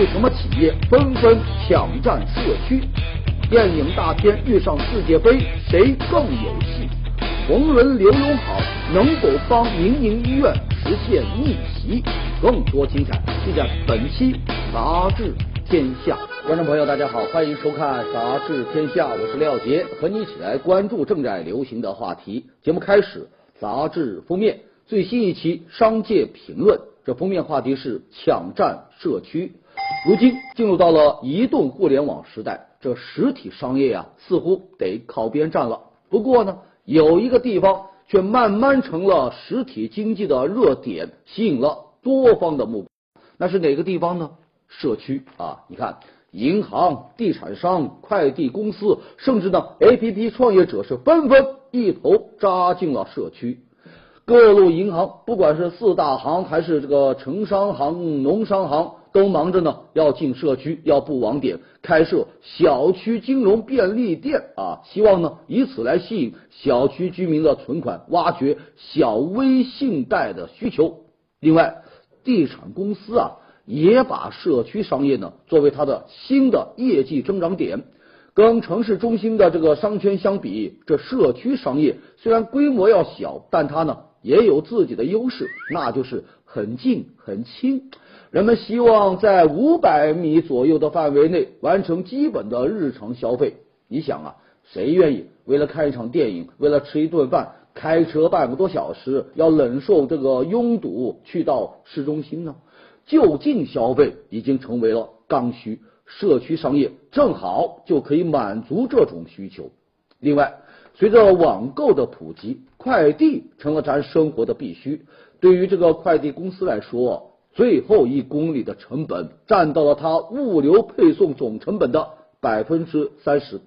为什么企业纷纷抢占社区？电影大片遇上世界杯，谁更有戏？红人刘永好能否帮民营医院实现逆袭？更多精彩尽在本期杂志天下。观众朋友，大家好，欢迎收看杂志天下，我是廖杰，和你一起来关注正在流行的话题。节目开始，杂志封面最新一期《商界评论》，这封面话题是抢占社区。如今进入到了移动互联网时代，这实体商业呀，似乎得靠边站了。不过呢，有一个地方却慢慢成了实体经济的热点，吸引了多方的目光。那是哪个地方呢？社区啊！你看，银行、地产商、快递公司，甚至呢，APP 创业者是纷纷一头扎进了社区。各路银行，不管是四大行还是这个城商行、农商行。都忙着呢，要进社区，要布网点，开设小区金融便利店啊，希望呢以此来吸引小区居民的存款，挖掘小微信贷的需求。另外，地产公司啊也把社区商业呢作为它的新的业绩增长点。跟城市中心的这个商圈相比，这社区商业虽然规模要小，但它呢也有自己的优势，那就是很近很轻。人们希望在五百米左右的范围内完成基本的日常消费。你想啊，谁愿意为了看一场电影，为了吃一顿饭，开车半个多小时，要忍受这个拥堵去到市中心呢？就近消费已经成为了刚需，社区商业正好就可以满足这种需求。另外，随着网购的普及，快递成了咱生活的必须。对于这个快递公司来说，最后一公里的成本占到了它物流配送总成本的百分之三十。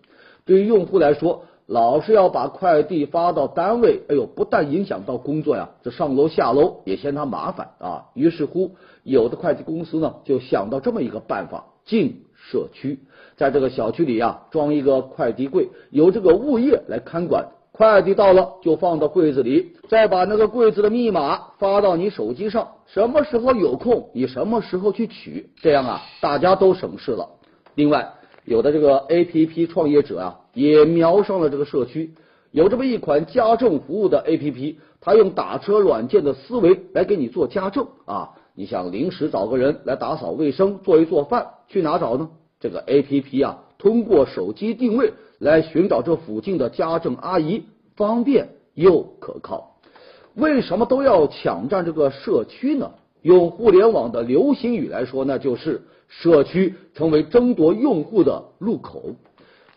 对于用户来说，老是要把快递发到单位，哎呦，不但影响到工作呀，这上楼下楼也嫌他麻烦啊。于是乎，有的快递公司呢就想到这么一个办法：进社区，在这个小区里呀装一个快递柜，由这个物业来看管。快递到了就放到柜子里，再把那个柜子的密码发到你手机上。什么时候有空，你什么时候去取，这样啊，大家都省事了。另外，有的这个 A P P 创业者啊，也瞄上了这个社区，有这么一款家政服务的 A P P，它用打车软件的思维来给你做家政啊。你想临时找个人来打扫卫生、做一做饭，去哪找呢？这个 A P P 啊，通过手机定位。来寻找这附近的家政阿姨，方便又可靠。为什么都要抢占这个社区呢？用互联网的流行语来说，那就是社区成为争夺用户的入口。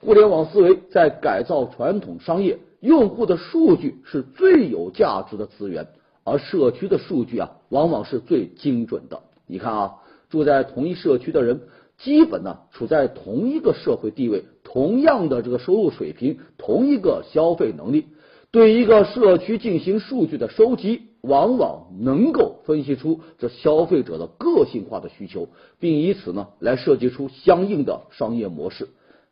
互联网思维在改造传统商业，用户的数据是最有价值的资源，而社区的数据啊，往往是最精准的。你看啊，住在同一社区的人。基本呢处在同一个社会地位，同样的这个收入水平，同一个消费能力，对一个社区进行数据的收集，往往能够分析出这消费者的个性化的需求，并以此呢来设计出相应的商业模式。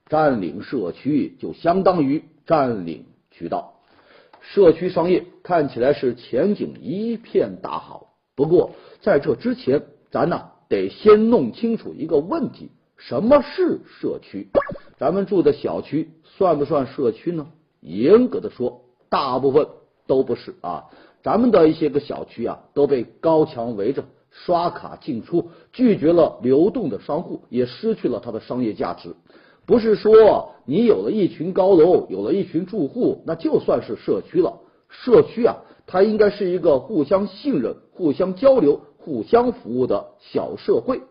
占领社区就相当于占领渠道，社区商业看起来是前景一片大好。不过在这之前，咱呢。得先弄清楚一个问题：什么是社区？咱们住的小区算不算社区呢？严格的说，大部分都不是啊。咱们的一些个小区啊，都被高墙围着，刷卡进出，拒绝了流动的商户，也失去了它的商业价值。不是说你有了一群高楼，有了一群住户，那就算是社区了。社区啊，它应该是一个互相信任、互相交流。互相服务的小社会。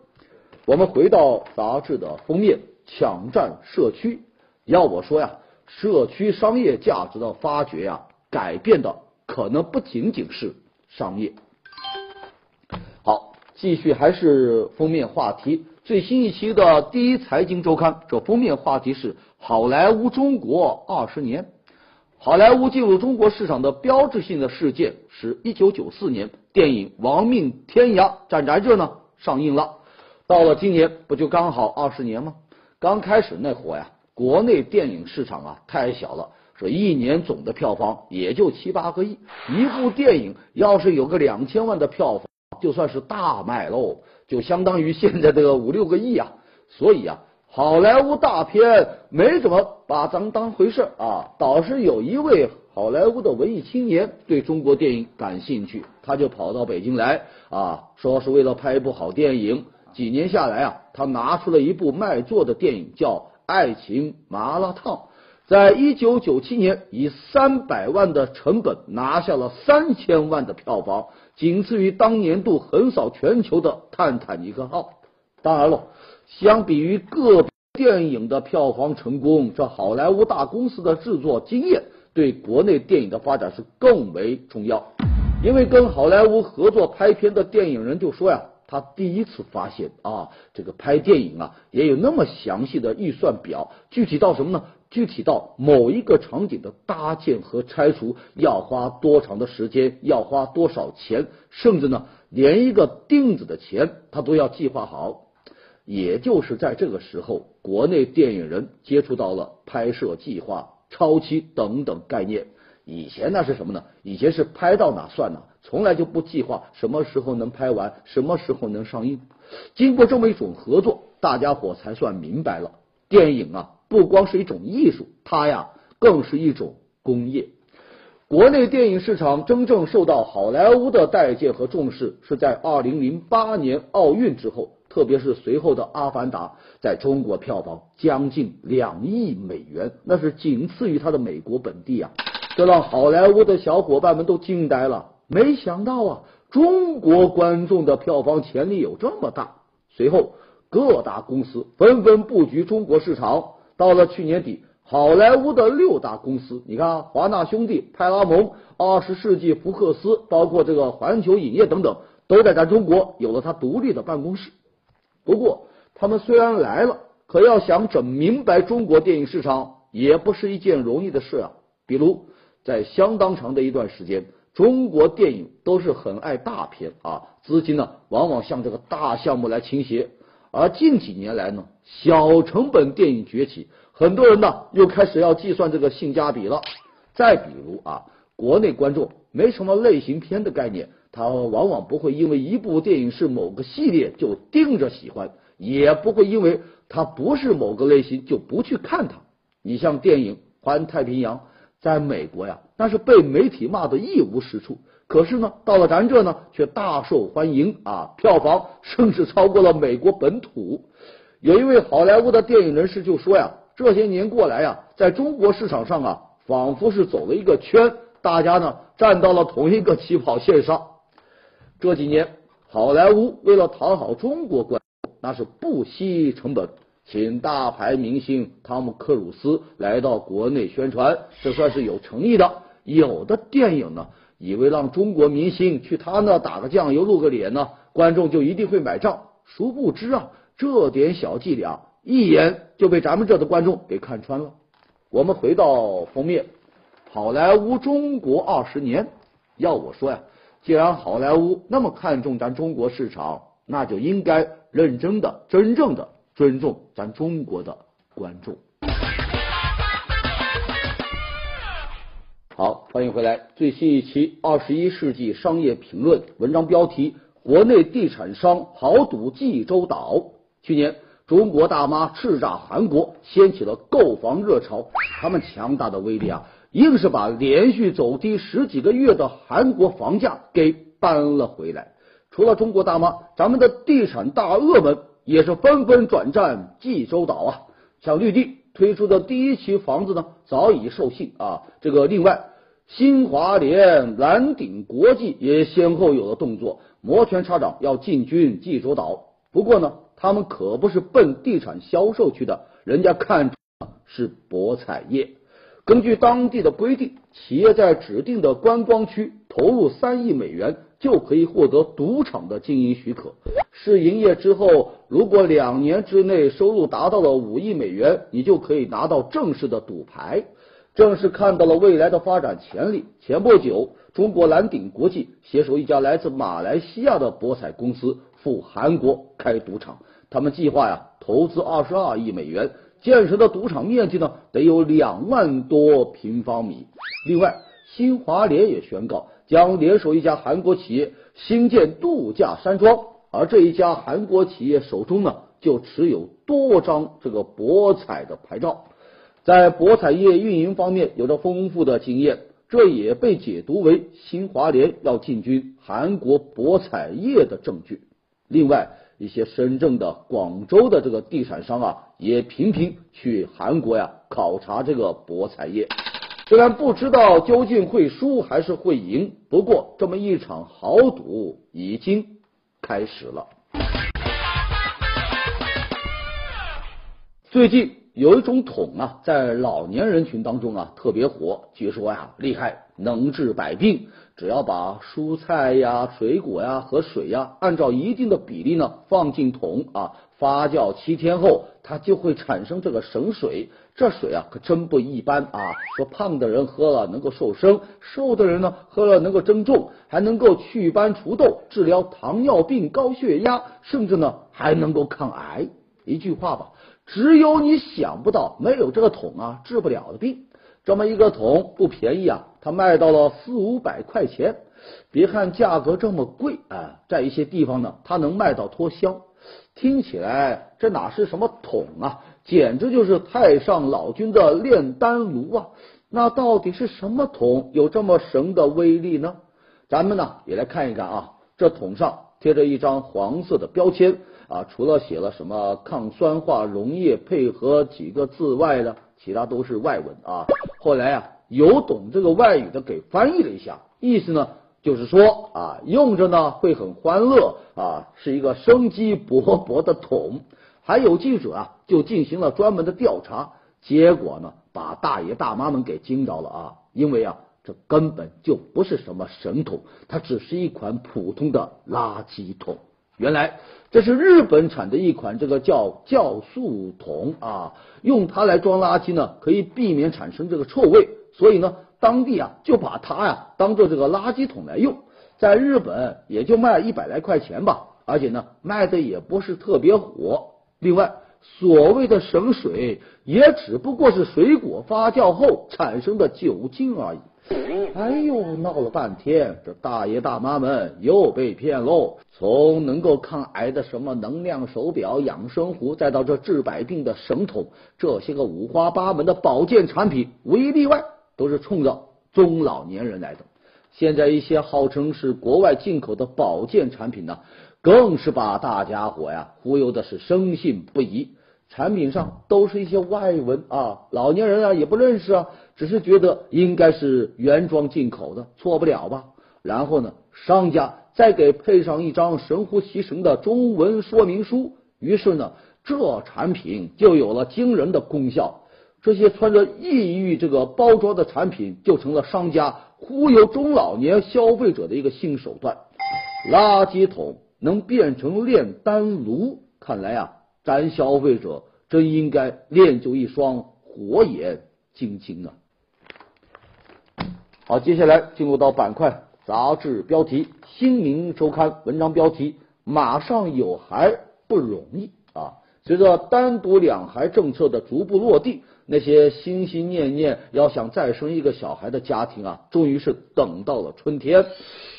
我们回到杂志的封面，抢占社区。要我说呀，社区商业价值的发掘呀，改变的可能不仅仅是商业。好，继续还是封面话题。最新一期的第一财经周刊，这封面话题是好莱坞中国二十年。好莱坞进入中国市场的标志性的事件是一九九四年。电影《亡命天涯》站在这呢上映了，到了今年不就刚好二十年吗？刚开始那会呀，国内电影市场啊太小了，说一年总的票房也就七八个亿，一部电影要是有个两千万的票房，就算是大卖喽。就相当于现在的五六个亿啊。所以啊，好莱坞大片没怎么把咱们当回事啊，倒是有一位好莱坞的文艺青年对中国电影感兴趣，他就跑到北京来啊，说是为了拍一部好电影。几年下来啊，他拿出了一部卖座的电影，叫《爱情麻辣烫》。在一九九七年，以三百万的成本拿下了三千万的票房，仅次于当年度横扫全球的《泰坦尼克号》。当然了，相比于各电影的票房成功，这好莱坞大公司的制作经验对国内电影的发展是更为重要。因为跟好莱坞合作拍片的电影人就说呀。他第一次发现啊，这个拍电影啊也有那么详细的预算表，具体到什么呢？具体到某一个场景的搭建和拆除要花多长的时间，要花多少钱，甚至呢，连一个钉子的钱他都要计划好。也就是在这个时候，国内电影人接触到了拍摄计划、超期等等概念。以前那是什么呢？以前是拍到哪算哪。从来就不计划什么时候能拍完，什么时候能上映。经过这么一种合作，大家伙才算明白了，电影啊不光是一种艺术，它呀更是一种工业。国内电影市场真正受到好莱坞的待见和重视，是在二零零八年奥运之后，特别是随后的《阿凡达》在中国票房将近两亿美元，那是仅次于它的美国本地啊，这让好莱坞的小伙伴们都惊呆了。没想到啊，中国观众的票房潜力有这么大。随后，各大公司纷纷布局中国市场。到了去年底，好莱坞的六大公司，你看，华纳兄弟、派拉蒙、二十世纪福克斯，包括这个环球影业等等，都在咱中国有了它独立的办公室。不过，他们虽然来了，可要想整明白中国电影市场，也不是一件容易的事啊。比如，在相当长的一段时间。中国电影都是很爱大片啊，资金呢往往向这个大项目来倾斜。而近几年来呢，小成本电影崛起，很多人呢又开始要计算这个性价比了。再比如啊，国内观众没什么类型片的概念，他往往不会因为一部电影是某个系列就盯着喜欢，也不会因为它不是某个类型就不去看它。你像电影《环太平洋》。在美国呀，那是被媒体骂的一无是处。可是呢，到了咱这呢，却大受欢迎啊，票房甚至超过了美国本土。有一位好莱坞的电影人士就说呀，这些年过来呀，在中国市场上啊，仿佛是走了一个圈，大家呢站到了同一个起跑线上。这几年，好莱坞为了讨好中国观众，那是不惜成本。请大牌明星汤姆克鲁斯来到国内宣传，这算是有诚意的。有的电影呢，以为让中国明星去他那打个酱油露个脸呢，观众就一定会买账。殊不知啊，这点小伎俩一眼就被咱们这的观众给看穿了。我们回到封面，好莱坞中国二十年。要我说呀，既然好莱坞那么看重咱中国市场，那就应该认真的、真正的。尊重咱中国的观众。好，欢迎回来，最新一期《二十一世纪商业评论》文章标题：国内地产商豪赌济州岛。去年，中国大妈叱咤韩国，掀起了购房热潮。他们强大的威力啊，硬是把连续走低十几个月的韩国房价给扳了回来。除了中国大妈，咱们的地产大鳄们。也是纷纷转战济州岛啊，像绿地推出的第一期房子呢，早已售罄啊。这个另外，新华联、蓝鼎国际也先后有了动作，摩拳擦掌要进军济州岛。不过呢，他们可不是奔地产销售去的，人家看是博彩业。根据当地的规定，企业在指定的观光区投入三亿美元，就可以获得赌场的经营许可。试营业之后，如果两年之内收入达到了五亿美元，你就可以拿到正式的赌牌。正是看到了未来的发展潜力，前不久，中国蓝鼎国际携手一家来自马来西亚的博彩公司赴韩国开赌场。他们计划呀，投资二十二亿美元。建成的赌场面积呢，得有两万多平方米。另外，新华联也宣告将联手一家韩国企业新建度假山庄，而这一家韩国企业手中呢，就持有多张这个博彩的牌照，在博彩业运营方面有着丰富的经验，这也被解读为新华联要进军韩国博彩业的证据。另外，一些深圳的、广州的这个地产商啊，也频频去韩国呀考察这个博彩业。虽然不知道究竟会输还是会赢，不过这么一场豪赌已经开始了。最近有一种桶啊，在老年人群当中啊特别火，据说呀厉害，能治百病。只要把蔬菜呀、水果呀和水呀按照一定的比例呢放进桶啊，发酵七天后，它就会产生这个神水。这水啊可真不一般啊！说胖的人喝了能够瘦身，瘦的人呢喝了能够增重，还能够祛斑除痘，治疗糖尿病、高血压，甚至呢还能够抗癌。一句话吧，只有你想不到，没有这个桶啊治不了的病。这么一个桶不便宜啊，它卖到了四五百块钱。别看价格这么贵啊，在一些地方呢，它能卖到脱销。听起来这哪是什么桶啊，简直就是太上老君的炼丹炉啊！那到底是什么桶有这么神的威力呢？咱们呢也来看一看啊，这桶上贴着一张黄色的标签啊，除了写了什么抗酸化溶液配合几个字外呢？其他都是外文啊。后来啊，有懂这个外语的给翻译了一下，意思呢就是说啊，用着呢会很欢乐啊，是一个生机勃勃的桶。还有记者啊，就进行了专门的调查，结果呢，把大爷大妈们给惊着了啊，因为啊，这根本就不是什么神桶，它只是一款普通的垃圾桶。原来这是日本产的一款这个叫酵素桶啊，用它来装垃圾呢，可以避免产生这个臭味，所以呢，当地啊就把它呀当做这个垃圾桶来用，在日本也就卖一百来块钱吧，而且呢卖的也不是特别火。另外，所谓的神水也只不过是水果发酵后产生的酒精而已。哎呦，闹了半天，这大爷大妈们又被骗喽！从能够抗癌的什么能量手表、养生壶，再到这治百病的神桶，这些个五花八门的保健产品，无一例外都是冲着中老年人来的。现在一些号称是国外进口的保健产品呢，更是把大家伙呀忽悠的是深信不疑。产品上都是一些外文啊，老年人啊也不认识啊，只是觉得应该是原装进口的，错不了吧？然后呢，商家再给配上一张神乎其神的中文说明书，于是呢，这产品就有了惊人的功效。这些穿着异域这个包装的产品，就成了商家忽悠中老年消费者的一个新手段。垃圾桶能变成炼丹炉，看来啊。咱消费者真应该练就一双火眼金睛啊！好，接下来进入到板块杂志标题，《新民周刊》文章标题：马上有孩不容易啊！随着单独两孩政策的逐步落地，那些心心念念要想再生一个小孩的家庭啊，终于是等到了春天。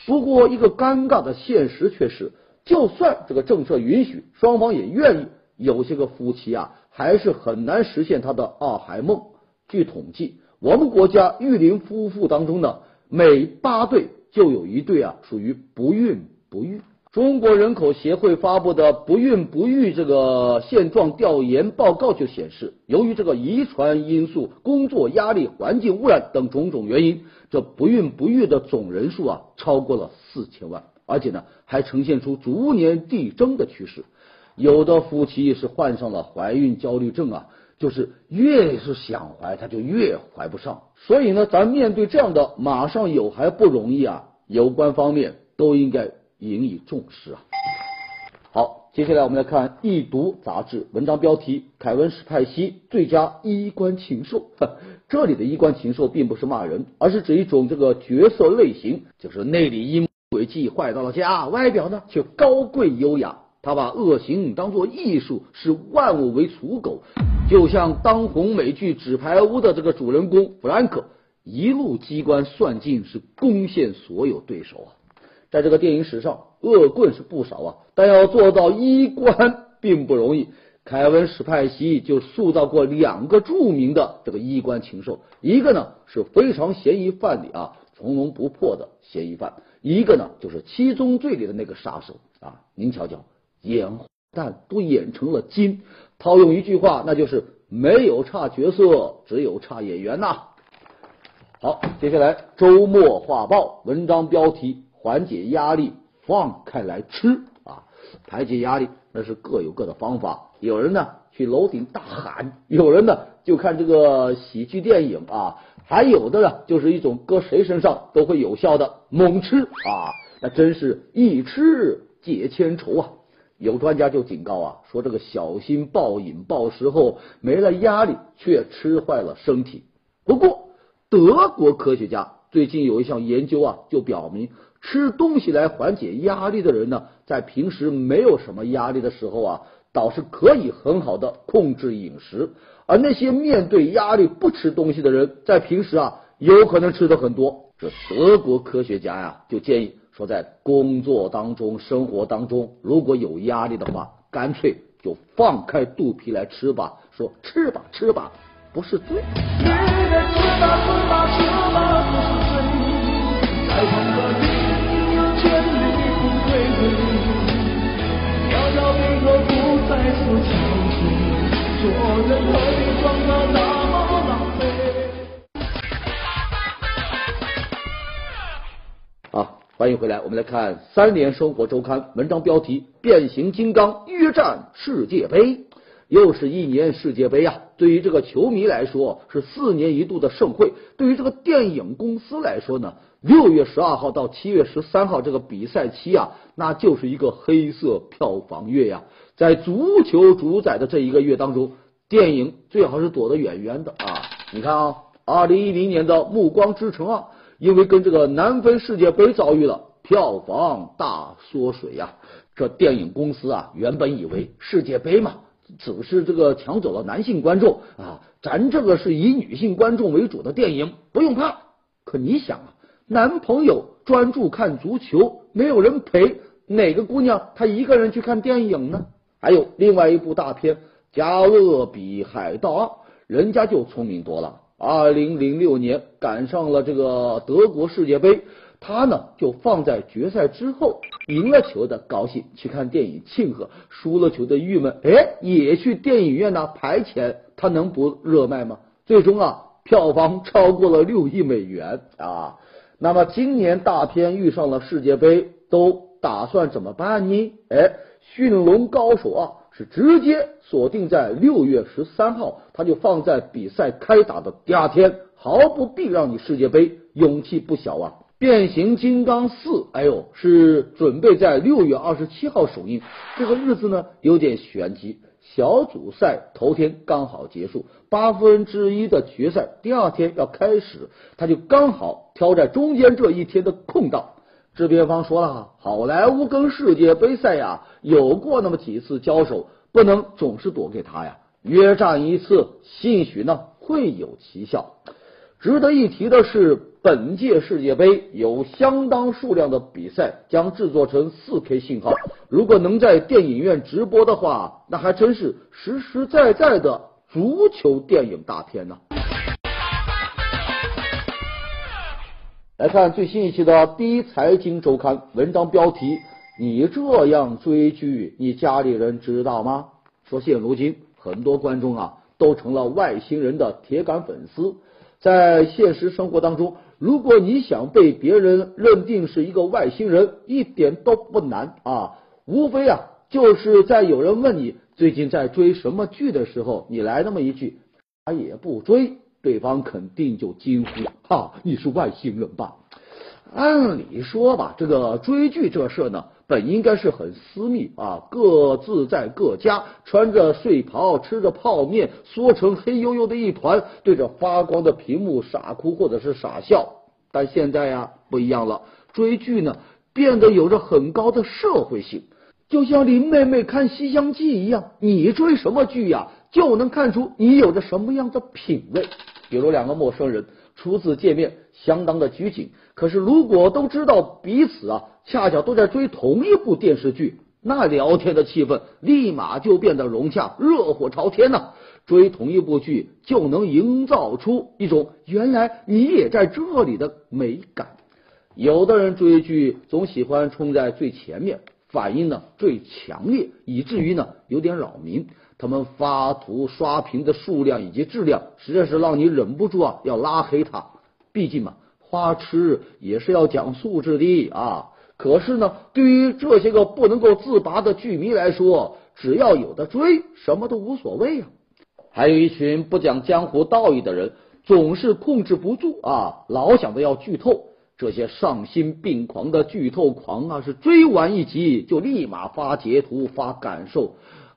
不过，一个尴尬的现实却是，就算这个政策允许，双方也愿意。有些个夫妻啊，还是很难实现他的二孩梦。据统计，我们国家育龄夫妇当中呢，每八对就有一对啊属于不孕不育。中国人口协会发布的不孕不育这个现状调研报告就显示，由于这个遗传因素、工作压力、环境污染等种种原因，这不孕不育的总人数啊超过了四千万，而且呢还呈现出逐年递增的趋势。有的夫妻是患上了怀孕焦虑症啊，就是越是想怀，他就越怀不上。所以呢，咱面对这样的马上有还不容易啊，有关方面都应该引以重视啊。好，接下来我们来看《易读》杂志文章标题：凯文史派西最佳衣冠禽兽。这里的衣冠禽兽并不是骂人，而是指一种这个角色类型，就是内里阴诡计坏到了家，外表呢却高贵优雅。他把恶行当作艺术，视万物为刍狗，就像当红美剧《纸牌屋》的这个主人公弗兰克，一路机关算尽，是攻陷所有对手啊！在这个电影史上，恶棍是不少啊，但要做到衣冠并不容易。凯文·史派西就塑造过两个著名的这个衣冠禽兽，一个呢是非常嫌疑犯里啊从容不迫的嫌疑犯，一个呢就是七宗罪里的那个杀手啊。您瞧瞧，演蛋都演成了精，套用一句话，那就是没有差角色，只有差演员呐。好，接下来周末画报文章标题：缓解压力，放开来吃啊！排解压力那是各有各的方法，有人呢去楼顶大喊，有人呢就看这个喜剧电影啊，还有的呢就是一种搁谁身上都会有效的猛吃啊！那真是一吃解千愁啊！有专家就警告啊，说这个小心暴饮暴食后没了压力，却吃坏了身体。不过。德国科学家最近有一项研究啊，就表明吃东西来缓解压力的人呢，在平时没有什么压力的时候啊，倒是可以很好的控制饮食；而那些面对压力不吃东西的人，在平时啊，有可能吃的很多。这德国科学家呀，就建议说，在工作当中、生活当中，如果有压力的话，干脆就放开肚皮来吃吧，说吃吧，吃吧。不是罪。啊，欢迎回来，我们来看《三联生活周刊》文章标题：变形金刚约战世界杯。又是一年世界杯啊！对于这个球迷来说是四年一度的盛会，对于这个电影公司来说呢，六月十二号到七月十三号这个比赛期啊，那就是一个黑色票房月呀。在足球主宰的这一个月当中，电影最好是躲得远远的啊！你看啊，二零一零年的《暮光之城》啊，因为跟这个南非世界杯遭遇了票房大缩水呀。这电影公司啊，原本以为世界杯嘛。只是这个抢走了男性观众啊，咱这个是以女性观众为主的电影，不用怕。可你想啊，男朋友专注看足球，没有人陪，哪个姑娘她一个人去看电影呢？还有另外一部大片《加勒比海盗二》，人家就聪明多了。二零零六年赶上了这个德国世界杯。他呢就放在决赛之后，赢了球的高兴去看电影庆贺，输了球的郁闷，哎，也去电影院呢排前，他能不热卖吗？最终啊，票房超过了六亿美元啊！那么今年大片遇上了世界杯，都打算怎么办呢？哎，驯龙高手啊，是直接锁定在六月十三号，他就放在比赛开打的第二天，毫不避让你世界杯，勇气不小啊！变形金刚四，哎呦，是准备在六月二十七号首映。这个日子呢有点玄机，小组赛头天刚好结束，八分之一的决赛第二天要开始，他就刚好挑在中间这一天的空档。制片方说了，好莱坞跟世界杯赛呀有过那么几次交手，不能总是躲给他呀，约战一次，兴许呢会有奇效。值得一提的是，本届世界杯有相当数量的比赛将制作成 4K 信号。如果能在电影院直播的话，那还真是实实在在的足球电影大片呢。来看最新一期的《第一财经周刊》文章标题：你这样追剧，你家里人知道吗？说现如今很多观众啊，都成了外星人的铁杆粉丝。在现实生活当中，如果你想被别人认定是一个外星人，一点都不难啊！无非啊，就是在有人问你最近在追什么剧的时候，你来那么一句“他也不追”，对方肯定就惊呼：“哈，你是外星人吧？”按理说吧，这个追剧这事呢。本应该是很私密啊，各自在各家，穿着睡袍，吃着泡面，缩成黑黝黝的一团，对着发光的屏幕傻哭或者是傻笑。但现在呀不一样了，追剧呢变得有着很高的社会性，就像林妹妹看《西厢记》一样，你追什么剧呀，就能看出你有着什么样的品味。比如两个陌生人初次见面相当的拘谨。可是如果都知道彼此啊，恰巧都在追同一部电视剧，那聊天的气氛立马就变得融洽，热火朝天呐。追同一部剧就能营造出一种原来你也在这里的美感。有的人追剧总喜欢冲在最前面，反应呢最强烈，以至于呢有点扰民。他们发图刷屏的数量以及质量，实在是让你忍不住啊要拉黑他。毕竟嘛，花痴也是要讲素质的啊。可是呢，对于这些个不能够自拔的剧迷来说，只要有的追，什么都无所谓啊。还有一群不讲江湖道义的人，总是控制不住啊，老想着要剧透。这些丧心病狂的剧透狂啊，是追完一集就立马发截图、发感受，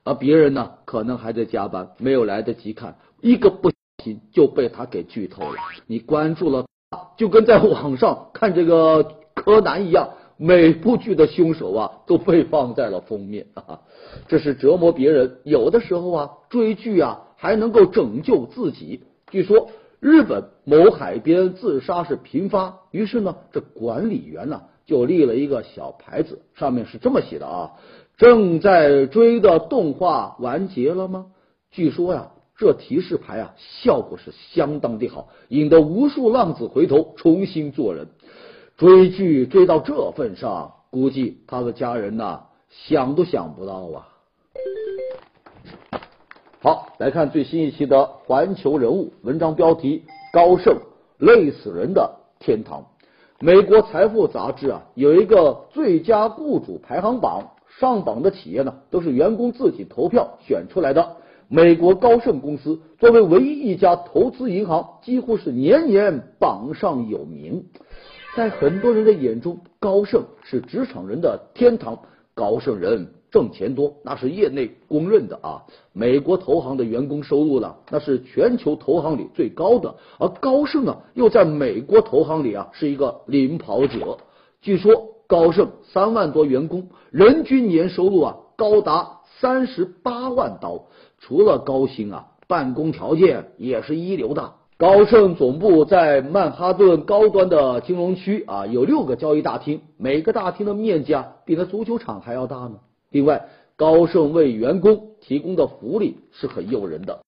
而别人呢，可能还在加班，没有来得及看，一个不小心就被他给剧透了。你关注了他，就跟在网上看这个柯南一样，每部剧的凶手啊都被放在了封面啊，这是折磨别人。有的时候啊，追剧啊。还能够拯救自己。据说日本某海边自杀是频发，于是呢，这管理员呢就立了一个小牌子，上面是这么写的啊：正在追的动画完结了吗？据说呀，这提示牌啊效果是相当的好，引得无数浪子回头重新做人。追剧追到这份上，估计他的家人呐想都想不到啊。好，来看最新一期的《环球人物》文章标题：高盛累死人的天堂。美国财富杂志啊有一个最佳雇主排行榜，上榜的企业呢都是员工自己投票选出来的。美国高盛公司作为唯一一家投资银行，几乎是年年榜上有名。在很多人的眼中，高盛是职场人的天堂。高盛人。挣钱多，那是业内公认的啊。美国投行的员工收入呢，那是全球投行里最高的。而高盛呢，又在美国投行里啊是一个领跑者。据说高盛三万多员工，人均年收入啊高达三十八万刀。除了高薪啊，办公条件也是一流的。高盛总部在曼哈顿高端的金融区啊，有六个交易大厅，每个大厅的面积啊比那足球场还要大呢。另外，高盛为员工提供的福利是很诱人的。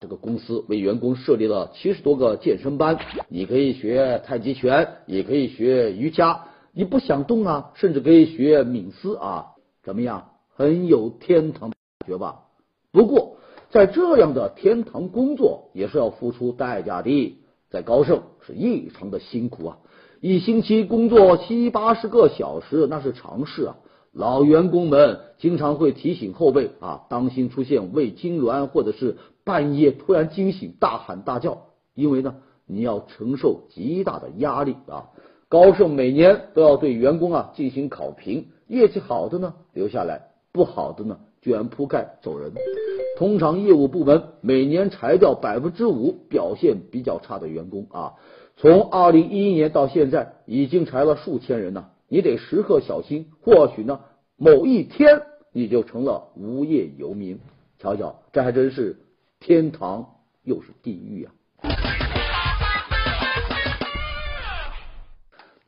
这个公司为员工设立了七十多个健身班，你可以学太极拳，也可以学瑜伽。你不想动啊，甚至可以学冥思啊，怎么样？很有天堂感觉吧？不过，在这样的天堂工作也是要付出代价的，在高盛是异常的辛苦啊，一星期工作七八十个小时，那是常事啊。老员工们经常会提醒后辈啊，当心出现胃痉挛，或者是半夜突然惊醒大喊大叫，因为呢，你要承受极大的压力啊。高盛每年都要对员工啊进行考评，业绩好的呢留下来，不好的呢卷铺盖走人。通常业务部门每年裁掉百分之五表现比较差的员工啊。从二零一一年到现在，已经裁了数千人呢。你得时刻小心，或许呢，某一天你就成了无业游民。瞧瞧，这还真是天堂又是地狱啊！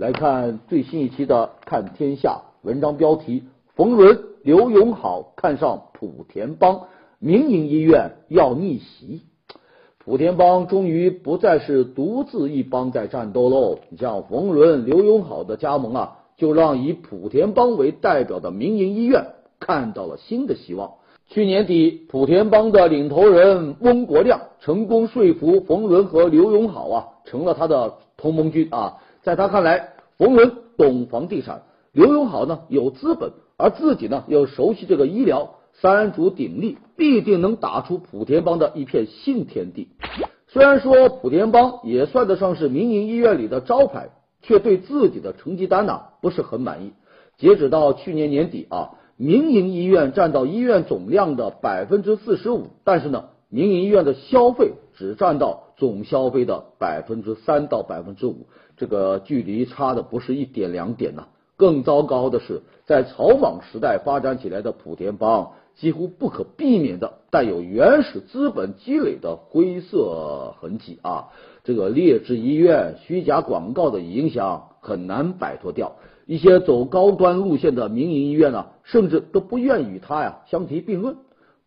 来看最新一期的《看天下》文章标题：冯仑、刘永好看上莆田帮民营医院要逆袭。莆田帮终于不再是独自一帮在战斗喽！你像冯仑、刘永好的加盟啊。就让以莆田帮为代表的民营医院看到了新的希望。去年底，莆田帮的领头人翁国亮成功说服冯仑和刘永好啊，成了他的同盟军啊。在他看来，冯仑懂房地产，刘永好呢有资本，而自己呢又熟悉这个医疗，三足鼎立，必定能打出莆田帮的一片新天地。虽然说莆田帮也算得上是民营医院里的招牌。却对自己的成绩单呢不是很满意。截止到去年年底啊，民营医院占到医院总量的百分之四十五，但是呢，民营医院的消费只占到总消费的百分之三到百分之五，这个距离差的不是一点两点呐。更糟糕的是，在草莽时代发展起来的莆田帮，几乎不可避免的带有原始资本积累的灰色痕迹啊！这个劣质医院、虚假广告的影响很难摆脱掉。一些走高端路线的民营医院呢，甚至都不愿与他呀相提并论。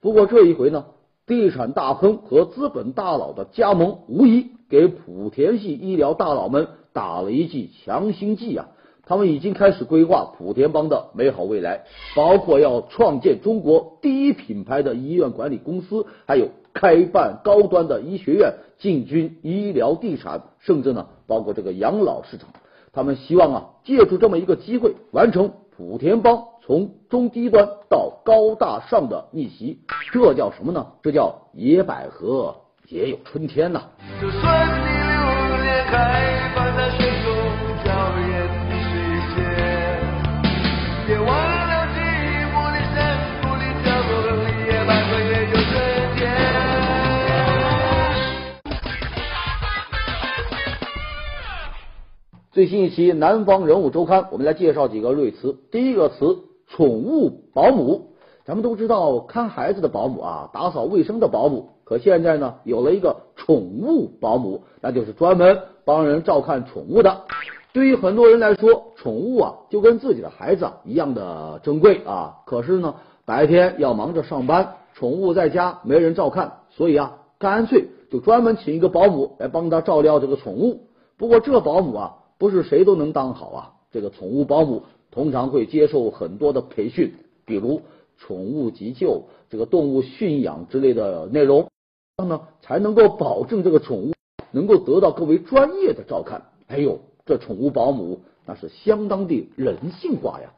不过这一回呢，地产大亨和资本大佬的加盟，无疑给莆田系医疗大佬们打了一剂强心剂啊！他们已经开始规划莆田帮的美好未来，包括要创建中国第一品牌的医院管理公司，还有开办高端的医学院，进军医疗地产，甚至呢，包括这个养老市场。他们希望啊，借助这么一个机会，完成莆田帮从中低端到高大上的逆袭。这叫什么呢？这叫野百合也有春天呐。就算你流连最新一期《南方人物周刊》，我们来介绍几个瑞词。第一个词“宠物保姆”。咱们都知道，看孩子的保姆啊，打扫卫生的保姆。可现在呢，有了一个宠物保姆，那就是专门帮人照看宠物的。对于很多人来说，宠物啊就跟自己的孩子一样的珍贵啊。可是呢，白天要忙着上班，宠物在家没人照看，所以啊，干脆就专门请一个保姆来帮他照料这个宠物。不过这保姆啊。不是谁都能当好啊！这个宠物保姆通常会接受很多的培训，比如宠物急救、这个动物驯养之类的内容，这样呢才能够保证这个宠物能够得到更为专业的照看。哎呦，这宠物保姆那是相当的人性化呀！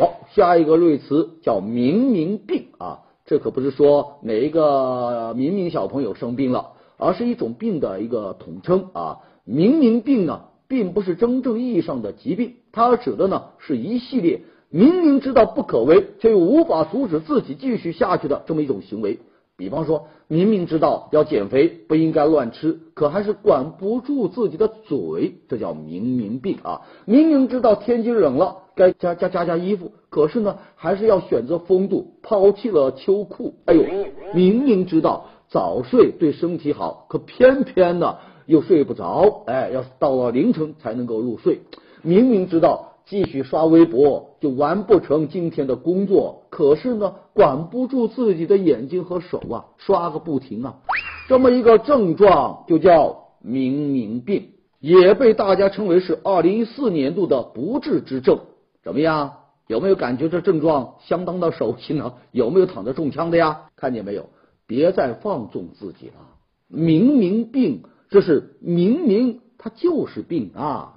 好，下一个瑞词叫“明明病”啊，这可不是说哪一个明明小朋友生病了，而是一种病的一个统称啊。明明病呢？并不是真正意义上的疾病，它指的呢是一系列明明知道不可为，却又无法阻止自己继续下去的这么一种行为。比方说，明明知道要减肥，不应该乱吃，可还是管不住自己的嘴，这叫明明病啊！明明知道天气冷了，该加加加加衣服，可是呢，还是要选择风度，抛弃了秋裤。哎呦，明明知道早睡对身体好，可偏偏呢。又睡不着，哎，要到了凌晨才能够入睡。明明知道继续刷微博就完不成今天的工作，可是呢，管不住自己的眼睛和手啊，刷个不停啊。这么一个症状就叫明明病，也被大家称为是二零一四年度的不治之症。怎么样？有没有感觉这症状相当的熟悉呢？有没有躺着中枪的呀？看见没有？别再放纵自己了，明明病。这是明明它就是病啊！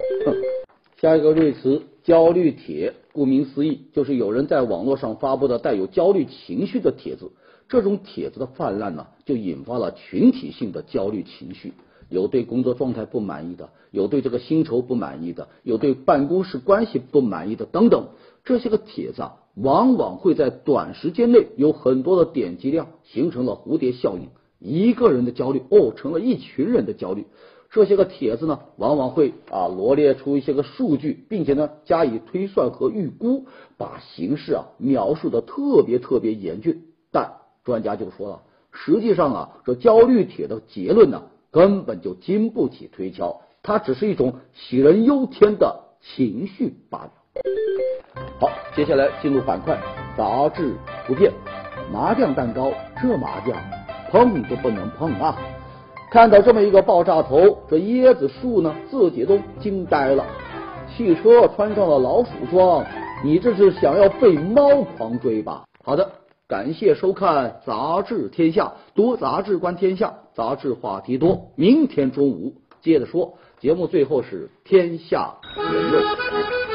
下一个瑞词焦虑帖，顾名思义，就是有人在网络上发布的带有焦虑情绪的帖子。这种帖子的泛滥呢，就引发了群体性的焦虑情绪。有对工作状态不满意的，有对这个薪酬不满意的，有对办公室关系不满意的等等。这些个帖子啊，往往会在短时间内有很多的点击量，形成了蝴蝶效应。一个人的焦虑哦，成了一群人的焦虑。这些个帖子呢，往往会啊罗列出一些个数据，并且呢加以推算和预估，把形势啊描述的特别特别严峻。但专家就说了，实际上啊，这焦虑帖的结论呢，根本就经不起推敲，它只是一种杞人忧天的情绪罢了。好，接下来进入板块，杂志图片，麻将蛋糕，这麻将。碰都不能碰啊！看到这么一个爆炸头，这椰子树呢自己都惊呆了。汽车穿上了老鼠装，你这是想要被猫狂追吧？好的，感谢收看《杂志天下》，读杂志观天下，杂志话题多。明天中午接着说，节目最后是天下言论。